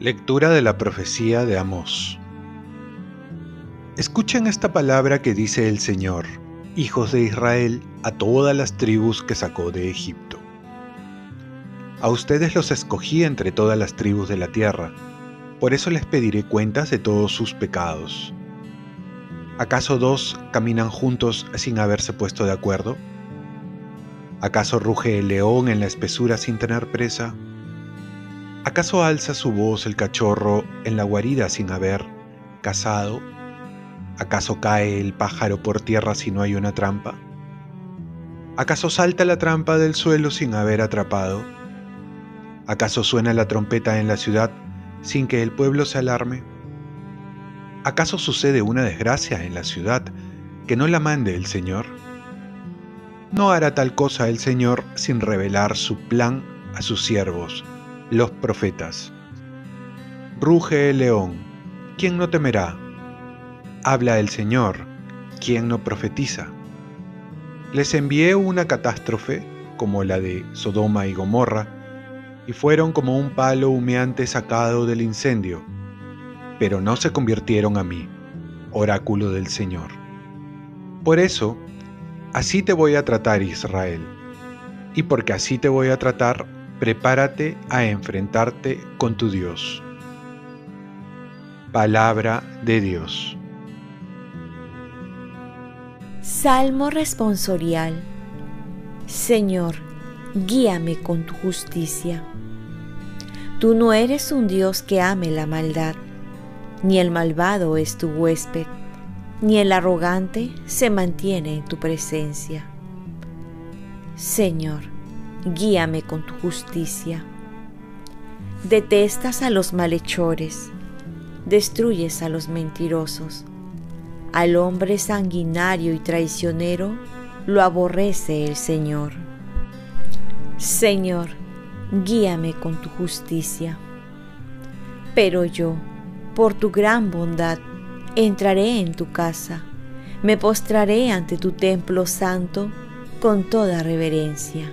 Lectura de la profecía de Amós. Escuchen esta palabra que dice el Señor, hijos de Israel, a todas las tribus que sacó de Egipto. A ustedes los escogí entre todas las tribus de la tierra, por eso les pediré cuentas de todos sus pecados. ¿Acaso dos caminan juntos sin haberse puesto de acuerdo? ¿Acaso ruge el león en la espesura sin tener presa? ¿Acaso alza su voz el cachorro en la guarida sin haber cazado? ¿Acaso cae el pájaro por tierra si no hay una trampa? ¿Acaso salta la trampa del suelo sin haber atrapado? ¿Acaso suena la trompeta en la ciudad sin que el pueblo se alarme? ¿Acaso sucede una desgracia en la ciudad que no la mande el Señor? No hará tal cosa el Señor sin revelar su plan a sus siervos los profetas. Ruge el león, ¿quién no temerá? Habla el Señor, ¿quién no profetiza? Les envié una catástrofe como la de Sodoma y Gomorra, y fueron como un palo humeante sacado del incendio, pero no se convirtieron a mí, oráculo del Señor. Por eso, así te voy a tratar, Israel, y porque así te voy a tratar, prepárate a enfrentarte con tu Dios. Palabra de Dios. Salmo responsorial. Señor, guíame con tu justicia. Tú no eres un Dios que ame la maldad, ni el malvado es tu huésped, ni el arrogante se mantiene en tu presencia. Señor, guíame con tu justicia. Detestas a los malhechores, destruyes a los mentirosos. Al hombre sanguinario y traicionero lo aborrece el Señor. Señor, guíame con tu justicia. Pero yo, por tu gran bondad, entraré en tu casa, me postraré ante tu templo santo con toda reverencia.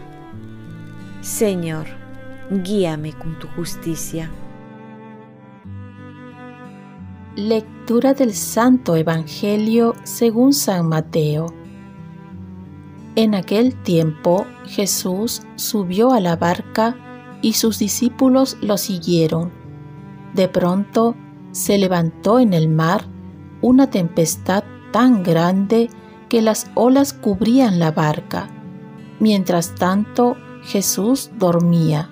Señor, guíame con tu justicia. Lectura del Santo Evangelio según San Mateo. En aquel tiempo Jesús subió a la barca y sus discípulos lo siguieron. De pronto se levantó en el mar una tempestad tan grande que las olas cubrían la barca. Mientras tanto Jesús dormía.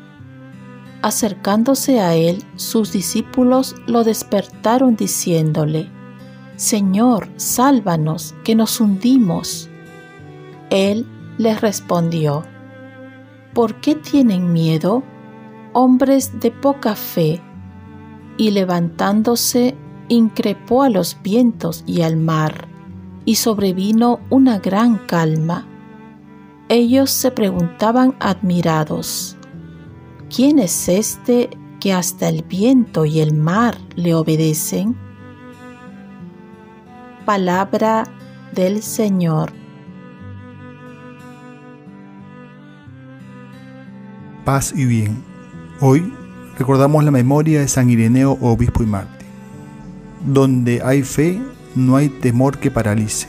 Acercándose a él, sus discípulos lo despertaron diciéndole, Señor, sálvanos, que nos hundimos. Él les respondió, ¿por qué tienen miedo, hombres de poca fe? Y levantándose, increpó a los vientos y al mar, y sobrevino una gran calma ellos se preguntaban admirados, ¿quién es este que hasta el viento y el mar le obedecen? Palabra del Señor. Paz y bien. Hoy recordamos la memoria de San Ireneo, obispo y mártir. Donde hay fe, no hay temor que paralice.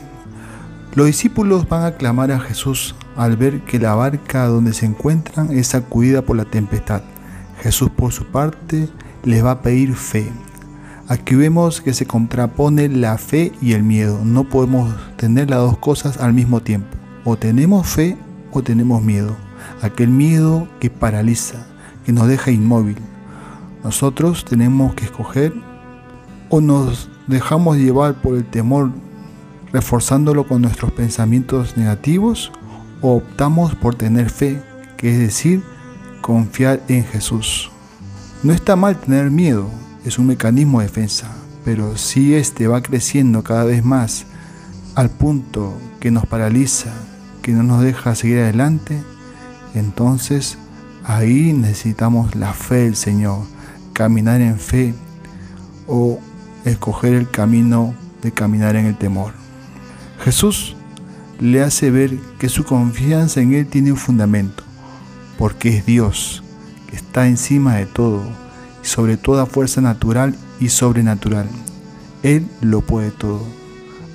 Los discípulos van a clamar a Jesús al ver que la barca donde se encuentran es sacudida por la tempestad. Jesús por su parte les va a pedir fe. Aquí vemos que se contrapone la fe y el miedo. No podemos tener las dos cosas al mismo tiempo. O tenemos fe o tenemos miedo. Aquel miedo que paraliza, que nos deja inmóvil. Nosotros tenemos que escoger o nos dejamos llevar por el temor reforzándolo con nuestros pensamientos negativos o optamos por tener fe, que es decir, confiar en Jesús. No está mal tener miedo, es un mecanismo de defensa, pero si este va creciendo cada vez más al punto que nos paraliza, que no nos deja seguir adelante, entonces ahí necesitamos la fe del Señor, caminar en fe o escoger el camino de caminar en el temor. Jesús le hace ver que su confianza en Él tiene un fundamento, porque es Dios, que está encima de todo, sobre toda fuerza natural y sobrenatural. Él lo puede todo.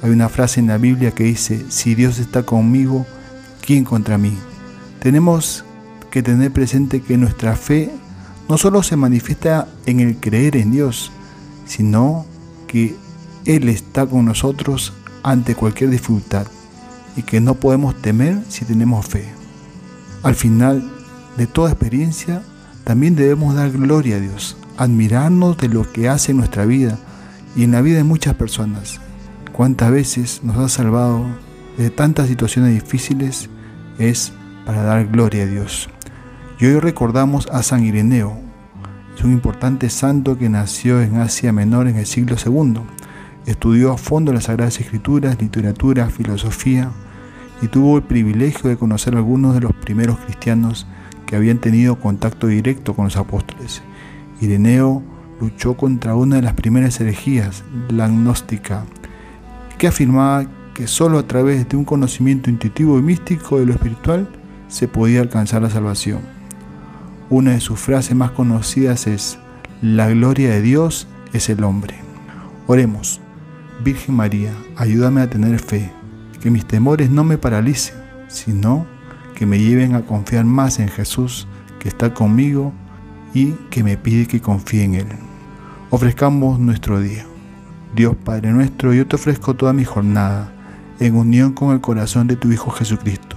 Hay una frase en la Biblia que dice, si Dios está conmigo, ¿quién contra mí? Tenemos que tener presente que nuestra fe no solo se manifiesta en el creer en Dios, sino que Él está con nosotros ante cualquier dificultad y que no podemos temer si tenemos fe. Al final de toda experiencia, también debemos dar gloria a Dios, admirarnos de lo que hace en nuestra vida y en la vida de muchas personas. Cuántas veces nos ha salvado de tantas situaciones difíciles es para dar gloria a Dios. Y hoy recordamos a San Ireneo, es un importante santo que nació en Asia Menor en el siglo II. Estudió a fondo las Sagradas Escrituras, literatura, filosofía y tuvo el privilegio de conocer a algunos de los primeros cristianos que habían tenido contacto directo con los apóstoles. Ireneo luchó contra una de las primeras herejías, la agnóstica, que afirmaba que sólo a través de un conocimiento intuitivo y místico de lo espiritual se podía alcanzar la salvación. Una de sus frases más conocidas es, la gloria de Dios es el hombre. Oremos, Virgen María, ayúdame a tener fe, que mis temores no me paralicen, sino que me lleven a confiar más en Jesús, que está conmigo y que me pide que confíe en Él. Ofrezcamos nuestro día. Dios Padre nuestro, yo te ofrezco toda mi jornada en unión con el corazón de tu Hijo Jesucristo,